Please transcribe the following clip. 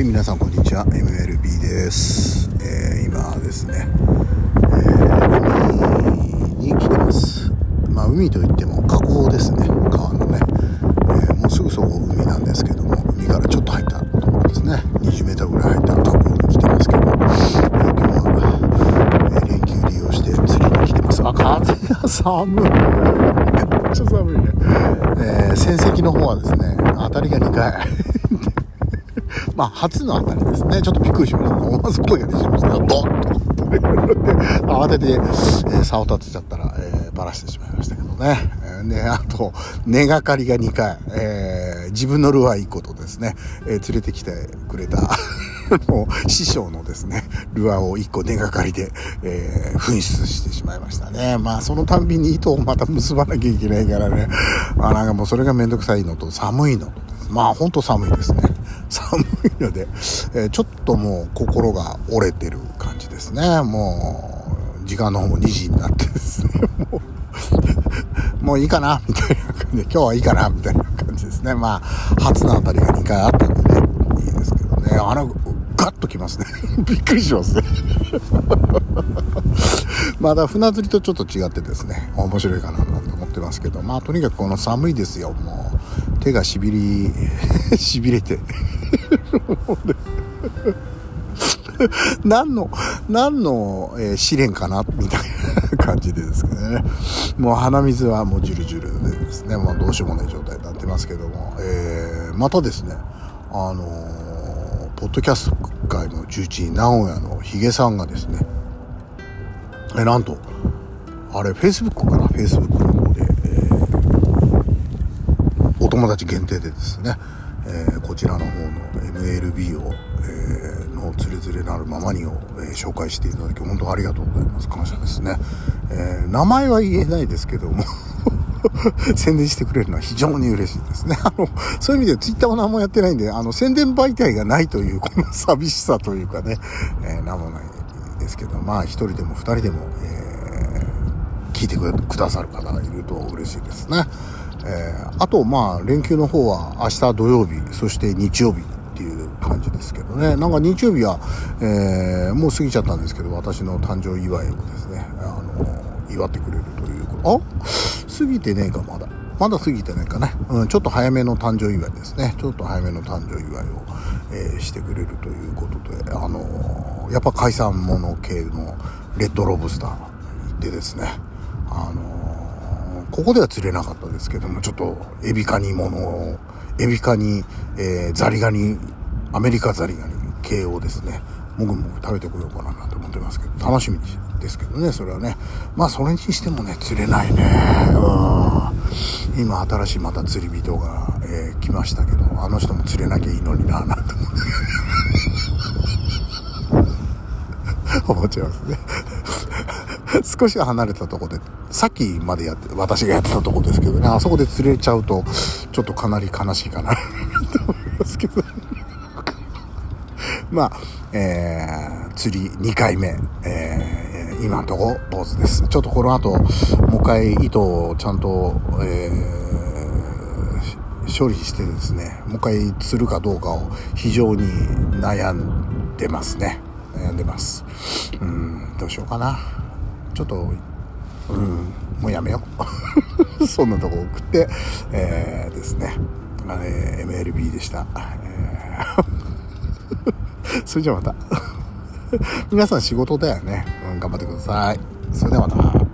はい皆さんこんにちは。MLB です、えー今ですね、えー海に来てます。まあ海といっても河口ですね。川のね、えーもうすぐそこ海なんですけども海からちょっと入ったところですね。20m ぐらい入った河口に来てますけど、えー今日は、えー連休利用して釣りに来てます。あ風が寒い。めっちゃ寒いね、えー戦績の方はですね当たりが2回。まあ、初の当たりですね。ちょっとびっくりしました。思わず声が出しましたよ。ドンと。慌てて、えー、差を立てちゃったら、えーバラしてしまいましたけどね。えーで、あと、根がかりが2回、えー自分のルアー1個とですね、えー連れてきてくれた、もう師匠のですね、ルアーを1個根がかりで、えー紛失してしまいましたね。まあ、そのたんびに糸をまた結ばなきゃいけないからね。まあ、なんかもうそれがめんどくさいのと寒いのとまあ、ほんと寒いですね。寒いので、えーちょっともう心が折れてる感じですね。もう、時間の方も2時になってですね、もう、もういいかな、みたいな感じで、今日はいいかな、みたいな感じですね。まあ、初のあたりが2回あったんでね、いいですけどね。あの、ガッときますね。びっくりしますね。まだ船釣りとちょっと違ってですね、面白いかななんて思ってますけど、まあとにかくこの寒いですよ、もう。手がしびり、しびれて。何の、何の、えー試練かなみたいな感じでですけどね。もう鼻水はもうジュルジュルでですね、まあどうしようもない状態になってますけども、えーまたですね、あのーポッドキャスト界の重鎮、名古屋のヒゲさんがですね、えなんと、あれ、Facebook かな ?Facebook の方で、えお友達限定でですね、えーこちらの方の MLB を、えーのつれづれなるままにを、えー紹介していただき、本当ありがとうございます。感謝ですね。え名前は言えないですけども、宣伝してくれるのは非常に嬉しいですね。あの、そういう意味でツイッターも何もやってないんで、あの、宣伝媒体がないという、この寂しさというかね、えー、なんもないですけど、まあ、一人でも二人でも、えー聞いてくださる方がいると嬉しいですね。えーあと、まあ、連休の方は明日土曜日、そして日曜日っていう感じですけどね。なんか日曜日は、えーもう過ぎちゃったんですけど、私の誕生祝いをですね、あの、祝ってくれるということ。あ過ぎてねえか、まだ。まだ過ぎてないかね。うん、ちょっと早めの誕生祝いですね。ちょっと早めの誕生祝いを、えーしてくれるということで、あのやっぱ海産物系のレッドロブスター行ってですね、あのここでは釣れなかったですけども、ちょっとエビカニものを、エビカニ、えーザリガニ、アメリカザリガニ系をですね、もぐもぐ食べてこようかななんて思ってますけど、楽しみですけどね、それはね。まあ、それにしてもね、釣れないね。うん。今、新しいまた釣り人が、えー来ましたけど、あの人も釣れなきゃいいのにな、なんて思 思っちゃいますね。少し離れたとこで、さっきまでやって、私がやってたとこですけどね、あそこで釣れちゃうと、ちょっとかなり悲しいかな、と思いますけど。まあ、えー、釣り2回目、えー今のとこ坊主です。ちょっとこの後、もう一回糸をちゃんと、えー処理してですね、もう一回釣るかどうかを非常に悩んでますね。悩んでます。うん、どうしようかな。ちょっと、うん、もうやめよう。そんなとこ送って、えーですね、えー MLB でした。えー それじゃあまた。皆さん仕事だよね。うん、頑張ってください。それではまた。